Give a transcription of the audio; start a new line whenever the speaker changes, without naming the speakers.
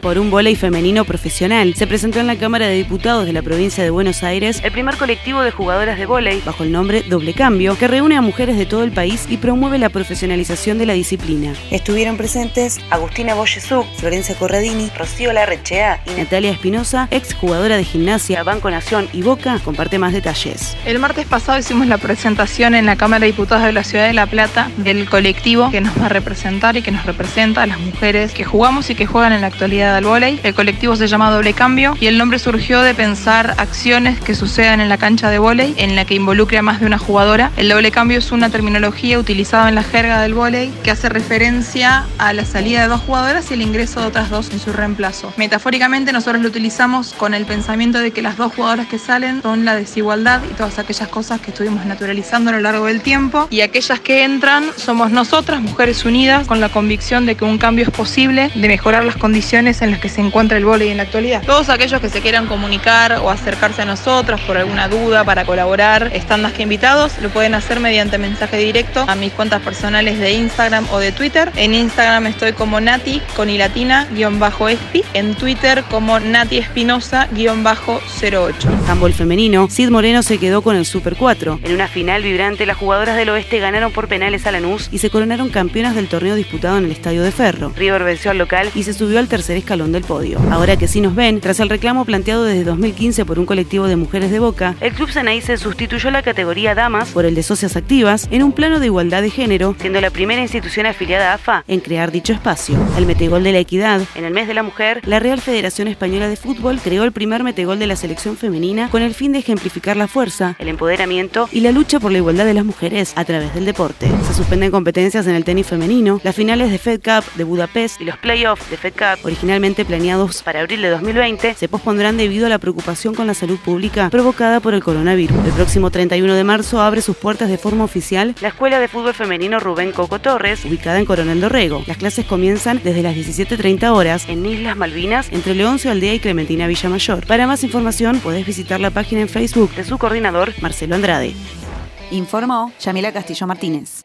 por un volei femenino profesional. Se presentó en la Cámara de Diputados de la provincia de Buenos Aires el primer colectivo de jugadoras de volei bajo el nombre Doble Cambio, que reúne a mujeres de todo el país y promueve la profesionalización de la disciplina. Estuvieron presentes Agustina Boyesuk, Florencia Corradini, Rocío Larrechea y Natalia Espinosa, ex jugadora de gimnasia, Banco Nación y Boca, comparte más detalles.
El martes pasado hicimos la presentación en la Cámara de Diputados de la Ciudad de La Plata del colectivo que nos va a representar y que nos representa a las mujeres que jugamos y que juegan en la actualidad al vóley. El colectivo se llama Doble Cambio y el nombre surgió de pensar acciones que sucedan en la cancha de vóley en la que involucre a más de una jugadora. El doble cambio es una terminología utilizada en la jerga del vóley que hace referencia a la salida de dos jugadoras y el ingreso de otras dos en su reemplazo. Metafóricamente nosotros lo utilizamos con el pensamiento de que las dos jugadoras que salen son la desigualdad y todas aquellas cosas que estuvimos naturalizando a lo largo del tiempo y aquellas que entran somos nosotras, mujeres unidas, con la convicción de que un cambio es posible, de mejorar las condiciones en las que se encuentra el vóley en la actualidad. Todos aquellos que se quieran comunicar o acercarse a nosotros por alguna duda para colaborar, están más que invitados, lo pueden hacer mediante mensaje directo a mis cuentas personales de Instagram o de Twitter. En Instagram estoy como Nati con ilatina-espi, en Twitter como Nati Espinosa-08.
Handball femenino, Sid Moreno se quedó con el Super 4. En una final vibrante, las jugadoras del oeste ganaron por penales a Lanús y se coronaron campeonas del torneo disputado en el Estadio de Ferro. River venció al local y se subió al tercer escalón del podio. Ahora que sí nos ven, tras el reclamo planteado desde 2015 por un colectivo de mujeres de Boca, el Club se sustituyó la categoría Damas por el de Socias Activas en un plano de igualdad de género, siendo la primera institución afiliada a AFA en crear dicho espacio. El metegol de la equidad, en el mes de la mujer, la Real Federación Española de Fútbol creó el primer metegol de la selección femenina con el fin de ejemplificar la fuerza, el empoderamiento y la lucha por la igualdad de las mujeres a través del deporte. Se suspenden competencias en el tenis femenino, las finales de Fed Cup de Budapest y los playoffs de Fed Cup, planeados para abril de 2020 se pospondrán debido a la preocupación con la salud pública provocada por el coronavirus. El próximo 31 de marzo abre sus puertas de forma oficial la Escuela de Fútbol Femenino Rubén Coco Torres, ubicada en Coronel Dorrego. Las clases comienzan desde las 17.30 horas en Islas Malvinas, entre Leoncio Aldea y Clementina Villamayor. Para más información podés visitar la página en Facebook de su coordinador, Marcelo Andrade.
Informó Yamila Castillo Martínez.